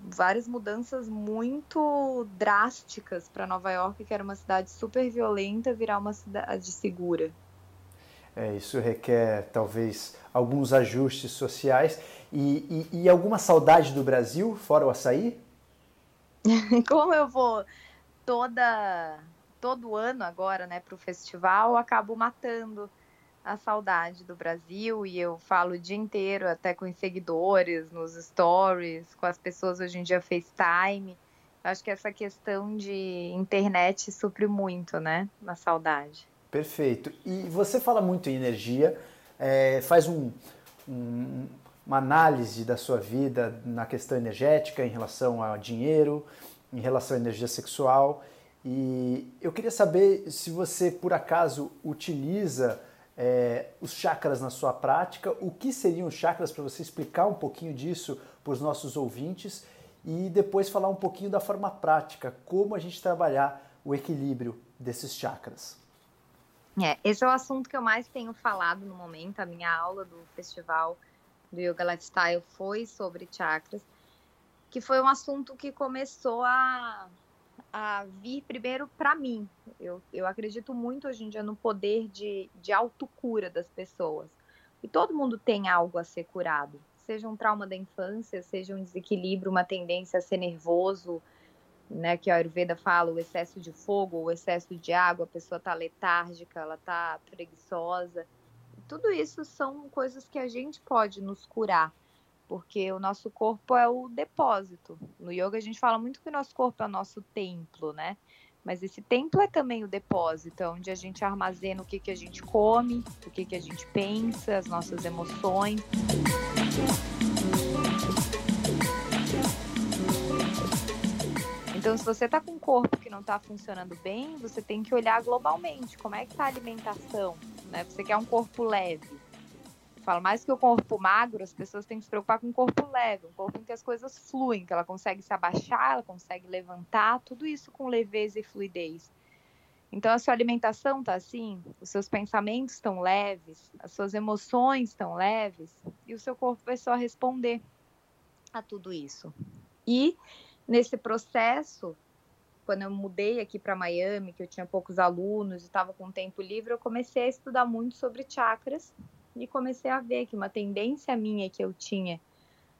várias mudanças muito drásticas para Nova York, que era uma cidade super violenta, virar uma cidade segura. É, isso requer talvez alguns ajustes sociais e, e, e alguma saudade do Brasil, fora o açaí? Como eu vou toda todo ano agora, né, para o festival, acabo matando a saudade do Brasil e eu falo o dia inteiro, até com os seguidores, nos stories, com as pessoas hoje em dia FaceTime. Acho que essa questão de internet supre muito, né, na saudade. Perfeito. E você fala muito em energia, é, faz um, um, uma análise da sua vida na questão energética, em relação ao dinheiro, em relação à energia sexual. E eu queria saber se você, por acaso, utiliza é, os chakras na sua prática, o que seriam os chakras para você explicar um pouquinho disso para os nossos ouvintes e depois falar um pouquinho da forma prática, como a gente trabalhar o equilíbrio desses chakras. É, esse é o assunto que eu mais tenho falado no momento. A minha aula do festival do Yoga Lifestyle foi sobre chakras, que foi um assunto que começou a, a vir primeiro para mim. Eu, eu acredito muito hoje em dia no poder de, de autocura das pessoas. E todo mundo tem algo a ser curado, seja um trauma da infância, seja um desequilíbrio, uma tendência a ser nervoso, né, que a Ayurveda fala, o excesso de fogo, o excesso de água, a pessoa está letárgica, ela está preguiçosa tudo isso são coisas que a gente pode nos curar, porque o nosso corpo é o depósito. No yoga a gente fala muito que o nosso corpo é o nosso templo, né? Mas esse templo é também o depósito, é onde a gente armazena o que, que a gente come, o que, que a gente pensa, as nossas emoções. Então, se você está com um corpo que não está funcionando bem, você tem que olhar globalmente como é que está a alimentação, né? Você quer um corpo leve, Falo mais que o corpo magro, as pessoas têm que se preocupar com um corpo leve, um corpo em que as coisas fluem, que ela consegue se abaixar, ela consegue levantar, tudo isso com leveza e fluidez. Então, a sua alimentação está assim, os seus pensamentos estão leves, as suas emoções estão leves, e o seu corpo vai só responder a tudo isso. E nesse processo, quando eu mudei aqui para Miami, que eu tinha poucos alunos e estava com tempo livre, eu comecei a estudar muito sobre chakras e comecei a ver que uma tendência minha que eu tinha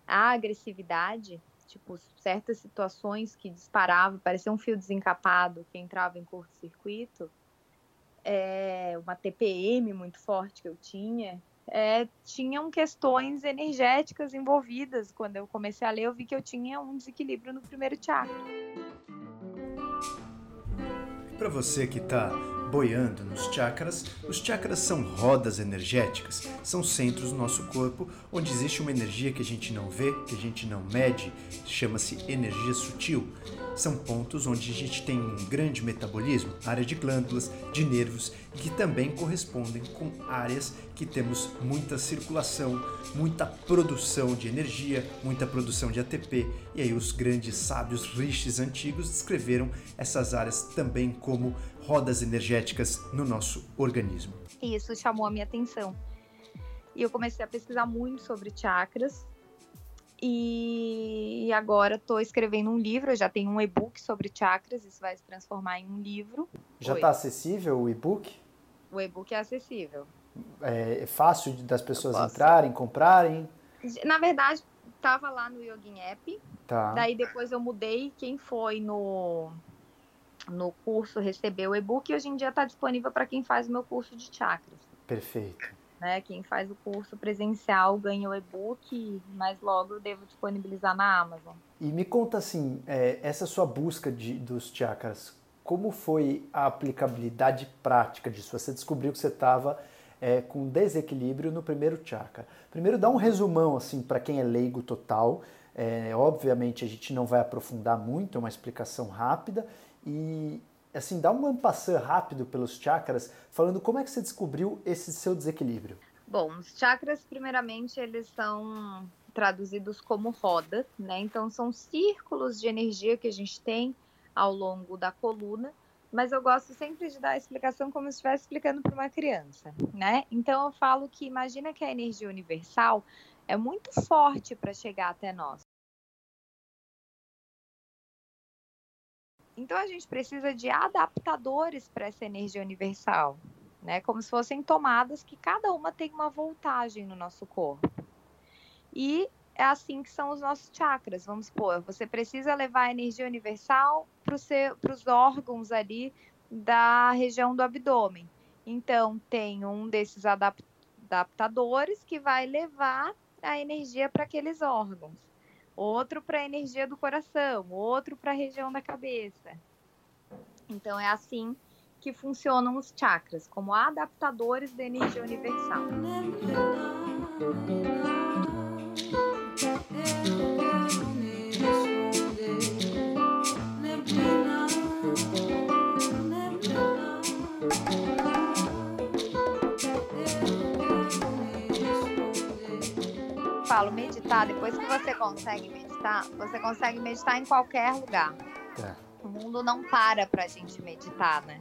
a agressividade, tipo certas situações que disparavam, parecia um fio desencapado que entrava em curto-circuito, é, uma TPM muito forte que eu tinha, é, tinham questões energéticas envolvidas. Quando eu comecei a ler, eu vi que eu tinha um desequilíbrio no primeiro chakra. Para você que está boiando nos chakras, os chakras são rodas energéticas, são centros do nosso corpo onde existe uma energia que a gente não vê, que a gente não mede, chama-se energia sutil. São pontos onde a gente tem um grande metabolismo, área de glândulas, de nervos, que também correspondem com áreas que temos muita circulação, muita produção de energia, muita produção de ATP. E aí os grandes sábios rishis antigos descreveram essas áreas também como rodas energéticas no nosso organismo. Isso chamou a minha atenção. E eu comecei a pesquisar muito sobre chakras e agora estou escrevendo um livro, eu já tenho um e-book sobre chakras, isso vai se transformar em um livro. Já está acessível o e-book? O e-book é acessível. É, é fácil das pessoas entrarem, comprarem? Na verdade, estava lá no Yogin App. Tá. Daí depois eu mudei. Quem foi no, no curso recebeu o e-book e hoje em dia está disponível para quem faz o meu curso de chakras. Perfeito. Né? Quem faz o curso presencial ganha o e-book, mas logo eu devo disponibilizar na Amazon. E me conta assim, é, essa sua busca de, dos chakras, como foi a aplicabilidade prática disso? Você descobriu que você estava é, com desequilíbrio no primeiro chakra. Primeiro, dá um resumão assim para quem é leigo total. É, obviamente a gente não vai aprofundar muito, é uma explicação rápida. E, assim, dá um ampassã rápido pelos chakras, falando como é que você descobriu esse seu desequilíbrio. Bom, os chakras, primeiramente, eles são traduzidos como rodas, né? Então, são círculos de energia que a gente tem ao longo da coluna, mas eu gosto sempre de dar a explicação como se estivesse explicando para uma criança, né? Então, eu falo que imagina que a energia universal é muito forte para chegar até nós. Então a gente precisa de adaptadores para essa energia universal, né? Como se fossem tomadas que cada uma tem uma voltagem no nosso corpo. E é assim que são os nossos chakras. Vamos supor, você precisa levar a energia universal para os órgãos ali da região do abdômen. Então, tem um desses adaptadores que vai levar a energia para aqueles órgãos outro para a energia do coração, outro para a região da cabeça. Então é assim que funcionam os chakras, como adaptadores da energia universal. Falo meditar, depois que você consegue meditar, você consegue meditar em qualquer lugar. É. O mundo não para pra gente meditar, né?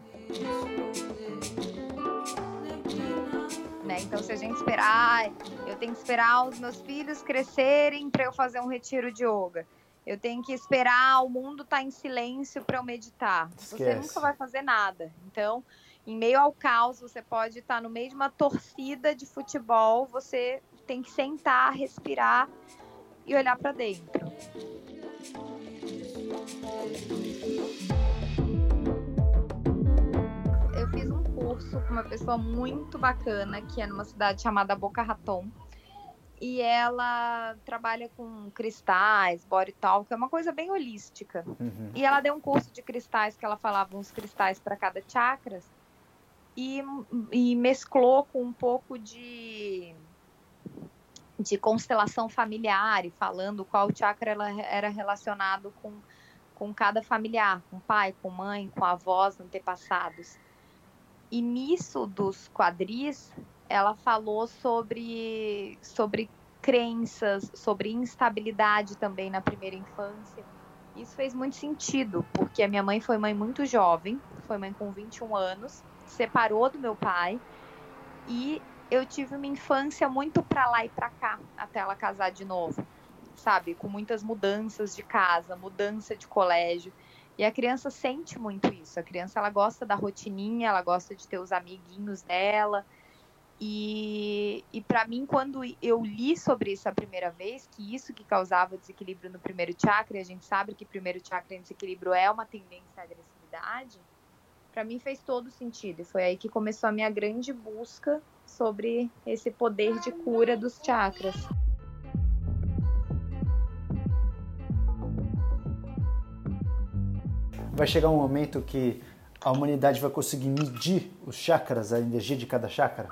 Né? Então, se a gente esperar, eu tenho que esperar os meus filhos crescerem para eu fazer um retiro de yoga. Eu tenho que esperar o mundo estar tá em silêncio para eu meditar. Esquece. Você nunca vai fazer nada. Então, em meio ao caos, você pode estar tá no meio de uma torcida de futebol, você tem que sentar, respirar e olhar para dentro. Curso com uma pessoa muito bacana que é numa cidade chamada Boca Raton. E ela trabalha com cristais, body talk, é uma coisa bem holística. Uhum. E ela deu um curso de cristais que ela falava uns cristais para cada chakras e, e mesclou com um pouco de de constelação familiar e falando qual chakra ela era relacionado com, com cada familiar, com pai, com mãe, com avós, antepassados. Nisso dos quadris, ela falou sobre, sobre crenças, sobre instabilidade também na primeira infância. Isso fez muito sentido, porque a minha mãe foi mãe muito jovem, foi mãe com 21 anos, separou do meu pai e eu tive uma infância muito para lá e para cá até ela casar de novo, sabe? Com muitas mudanças de casa, mudança de colégio. E a criança sente muito isso. A criança ela gosta da rotininha, ela gosta de ter os amiguinhos dela. E, e para mim, quando eu li sobre isso a primeira vez, que isso que causava desequilíbrio no primeiro chakra, e a gente sabe que primeiro chakra em desequilíbrio é uma tendência à agressividade, para mim fez todo sentido. E foi aí que começou a minha grande busca sobre esse poder de cura dos chakras. Vai chegar um momento que a humanidade vai conseguir medir os chakras, a energia de cada chakra?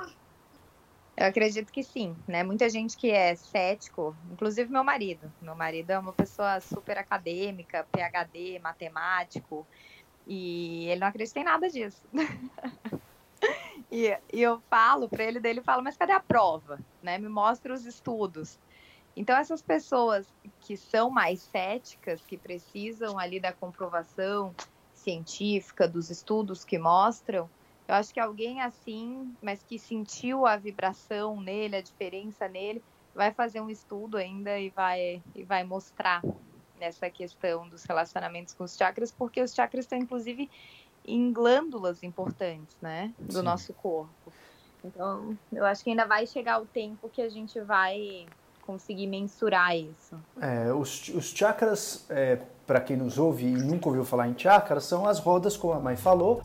Eu acredito que sim, né? Muita gente que é cético, inclusive meu marido. Meu marido é uma pessoa super acadêmica, PhD, matemático, e ele não acredita em nada disso. e, e, eu falo para ele, dele falo, mas cadê a prova? Né? Me mostra os estudos. Então, essas pessoas que são mais céticas, que precisam ali da comprovação científica, dos estudos que mostram, eu acho que alguém assim, mas que sentiu a vibração nele, a diferença nele, vai fazer um estudo ainda e vai, e vai mostrar nessa questão dos relacionamentos com os chakras, porque os chakras estão, inclusive, em glândulas importantes, né, do Sim. nosso corpo. Então, eu acho que ainda vai chegar o tempo que a gente vai conseguir mensurar isso. É, os, os chakras, é, para quem nos ouve e nunca ouviu falar em chakras, são as rodas, como a mãe falou,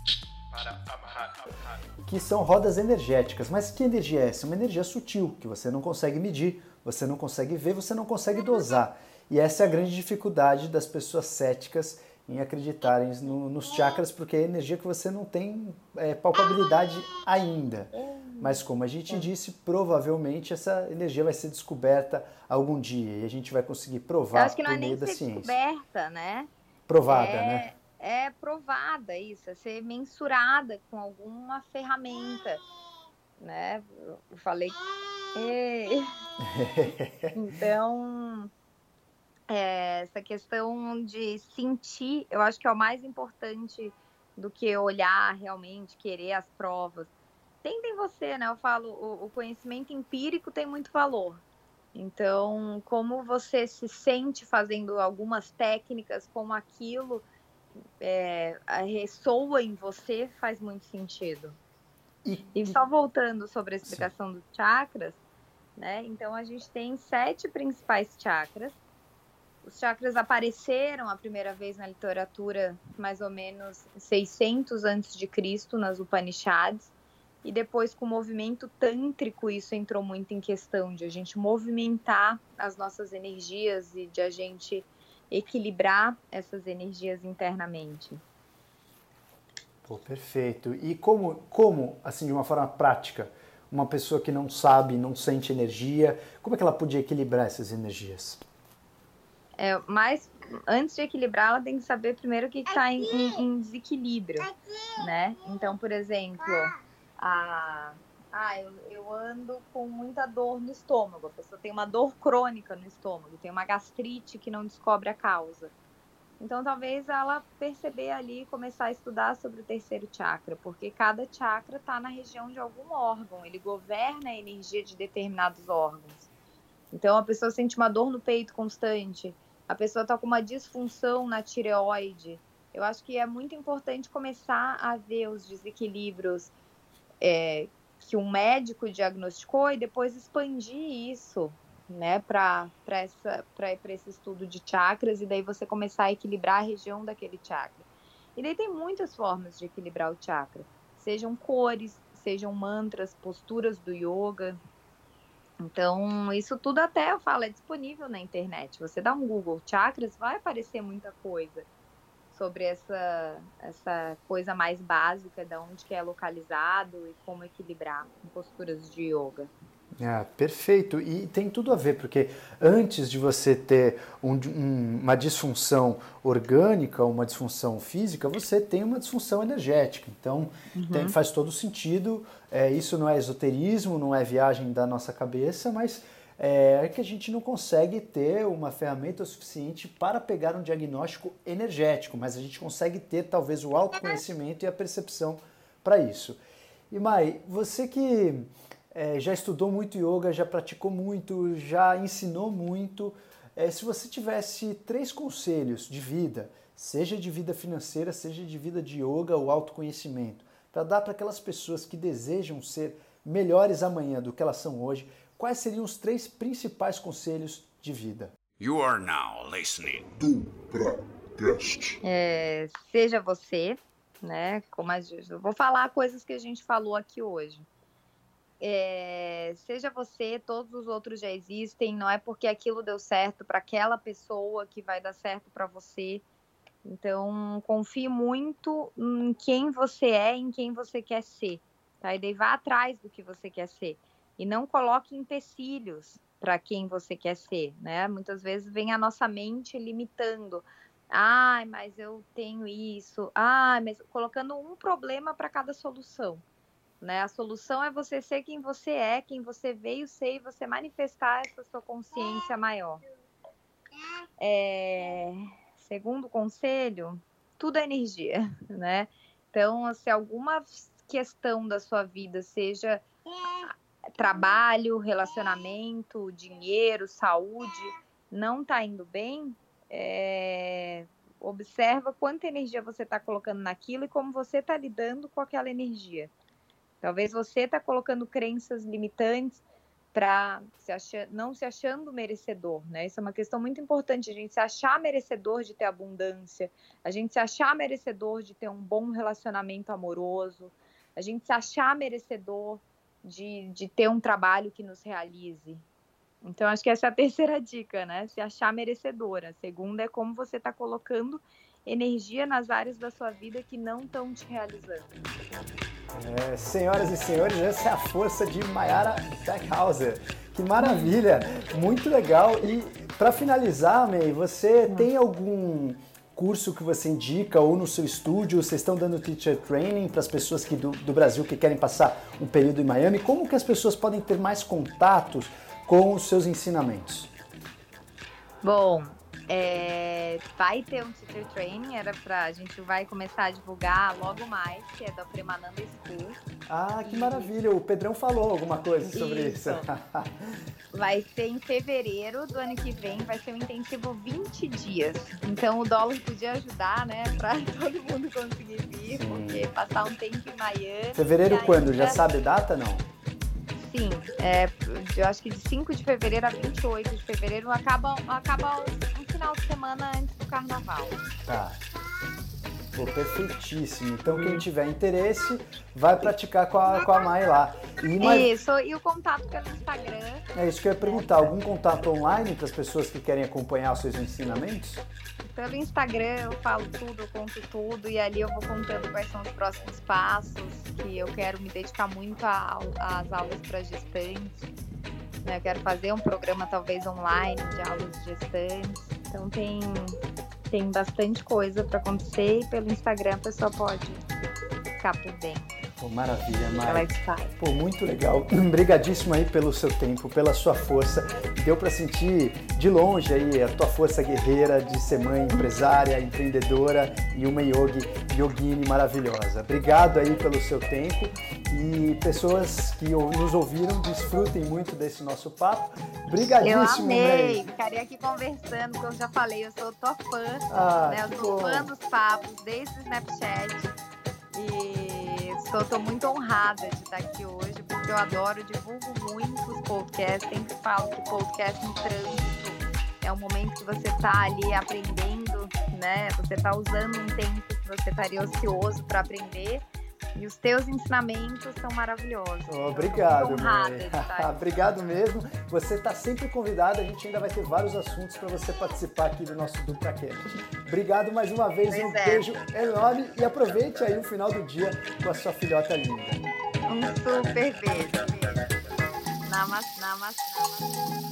que são rodas energéticas. Mas que energia é essa? Uma energia sutil, que você não consegue medir, você não consegue ver, você não consegue dosar. E essa é a grande dificuldade das pessoas céticas em acreditarem no, nos chakras, porque é energia que você não tem é, palpabilidade ainda. Mas como a gente disse, provavelmente essa energia vai ser descoberta algum dia e a gente vai conseguir provar Eu acho que não é nem da ser ciência. descoberta, né? Provada, é, né? É provada isso, é ser mensurada com alguma ferramenta, né? Eu falei. então, é, essa questão de sentir, eu acho que é o mais importante do que olhar realmente, querer as provas tenta em você, né? Eu falo, o, o conhecimento empírico tem muito valor. Então, como você se sente fazendo algumas técnicas, como aquilo é, ressoa em você, faz muito sentido. E, e só voltando sobre a explicação sim. dos chakras, né? Então, a gente tem sete principais chakras. Os chakras apareceram a primeira vez na literatura mais ou menos 600 antes de Cristo nas Upanishads e depois, com o movimento tântrico, isso entrou muito em questão de a gente movimentar as nossas energias e de a gente equilibrar essas energias internamente. Pô, perfeito. E como, como, assim, de uma forma prática, uma pessoa que não sabe, não sente energia, como é que ela podia equilibrar essas energias? É, mas antes de equilibrar, ela tem que saber primeiro o que está em, em, em, desequilíbrio, né? Então, por exemplo, a ah, eu, eu ando com muita dor no estômago. A pessoa tem uma dor crônica no estômago, tem uma gastrite que não descobre a causa. Então, talvez ela perceber ali começar a estudar sobre o terceiro chakra, porque cada chakra está na região de algum órgão, ele governa a energia de determinados órgãos. Então, a pessoa sente uma dor no peito constante, a pessoa está com uma disfunção na tireoide. Eu acho que é muito importante começar a ver os desequilíbrios é, que um médico diagnosticou e depois expandir isso né, para esse estudo de chakras e daí você começar a equilibrar a região daquele chakra. E daí tem muitas formas de equilibrar o chakra, sejam cores, sejam mantras, posturas do yoga. Então, isso tudo até eu falo, é disponível na internet. Você dá um Google chakras, vai aparecer muita coisa sobre essa, essa coisa mais básica, de onde que é localizado e como equilibrar em posturas de yoga. Ah, perfeito. E tem tudo a ver, porque antes de você ter um, um, uma disfunção orgânica, uma disfunção física, você tem uma disfunção energética. Então, uhum. tem, faz todo sentido. É, isso não é esoterismo, não é viagem da nossa cabeça, mas é que a gente não consegue ter uma ferramenta suficiente para pegar um diagnóstico energético, mas a gente consegue ter talvez o autoconhecimento e a percepção para isso. E Mai, você que é, já estudou muito yoga, já praticou muito, já ensinou muito. É, se você tivesse três conselhos de vida, seja de vida financeira, seja de vida de yoga ou autoconhecimento, para dar para aquelas pessoas que desejam ser melhores amanhã do que elas são hoje, quais seriam os três principais conselhos de vida? You are now listening to Pracast. É, seja você, né? Como a gente, eu vou falar coisas que a gente falou aqui hoje. É, seja você, todos os outros já existem, não é porque aquilo deu certo para aquela pessoa que vai dar certo para você. Então, confie muito em quem você é, em quem você quer ser, tá? E daí vá atrás do que você quer ser. E não coloque empecilhos para quem você quer ser, né? Muitas vezes vem a nossa mente limitando. Ai, mas eu tenho isso. Ai, mas colocando um problema para cada solução. Né? A solução é você ser quem você é, quem você veio ser e você manifestar essa sua consciência maior. É... Segundo conselho, tudo é energia, né? Então, se alguma questão da sua vida seja trabalho, relacionamento, dinheiro, saúde, não está indo bem, é... observa quanta energia você está colocando naquilo e como você está lidando com aquela energia. Talvez você está colocando crenças limitantes para não se achando merecedor, né? Isso é uma questão muito importante, a gente se achar merecedor de ter abundância, a gente se achar merecedor de ter um bom relacionamento amoroso, a gente se achar merecedor de, de ter um trabalho que nos realize. Então, acho que essa é a terceira dica, né? Se achar merecedora. A segunda é como você está colocando energia nas áreas da sua vida que não estão te realizando. É, senhoras e senhores, essa é a força de Mayara Beckhauser. Que maravilha, muito legal. E para finalizar, May, você hum. tem algum curso que você indica ou no seu estúdio? Vocês estão dando teacher training para as pessoas que do, do Brasil que querem passar um período em Miami? Como que as pessoas podem ter mais contatos com os seus ensinamentos? Bom, é, vai ter um teacher training, era pra. A gente vai começar a divulgar logo mais, que é da Premananda School. Ah, que e... maravilha! O Pedrão falou alguma coisa sobre isso. isso. vai ser em fevereiro do ano que vem, vai ser um intensivo 20 dias. Então o dólar podia ajudar, né? Pra todo mundo conseguir vir, Sim. porque passar um tempo em Miami. Fevereiro quando? Já sabe data não? Sim, é, eu acho que de 5 de fevereiro a 28 de fevereiro acaba, acaba final de semana antes do carnaval. Tá. Pô, perfeitíssimo. Então, quem tiver interesse, vai praticar com a, com a Mai lá. E Isso, e o contato pelo Instagram. É isso que eu ia perguntar. Algum contato online para as pessoas que querem acompanhar os seus ensinamentos? Pelo Instagram eu falo tudo, eu conto tudo, e ali eu vou contando quais são os próximos passos, que eu quero me dedicar muito às aulas para gestantes. Né? Eu quero fazer um programa talvez online de aulas de gestantes. Então tem, tem bastante coisa para acontecer e pelo Instagram a pessoa pode ficar por dentro. Pô, maravilha, Mari. Pô, muito legal. Obrigadíssimo aí pelo seu tempo, pela sua força. Deu para sentir de longe aí a tua força guerreira de ser mãe, empresária, empreendedora e uma yogi, yogini maravilhosa. Obrigado aí pelo seu tempo e pessoas que nos ouviram, desfrutem muito desse nosso papo. Obrigadíssimo, Eu amei, May. ficaria aqui conversando, como eu já falei, eu sou tua fã, ah, né? Eu sou fã dos papos desde o Snapchat e Estou muito honrada de estar aqui hoje, porque eu adoro, divulgo muito os podcasts, sempre falo que podcast no trânsito é um momento que você está ali aprendendo, né? Você está usando um tempo que você estaria ocioso para aprender e os teus ensinamentos são maravilhosos. Oh, obrigado, Obrigado mesmo. Você está sempre convidado. A gente ainda vai ter vários assuntos para você participar aqui do nosso DupraCast. Obrigado mais uma vez. Pois um é. beijo enorme e aproveite aí o final do dia com a sua filhota linda. Um super beijo. beijo. Namastê. Namastê.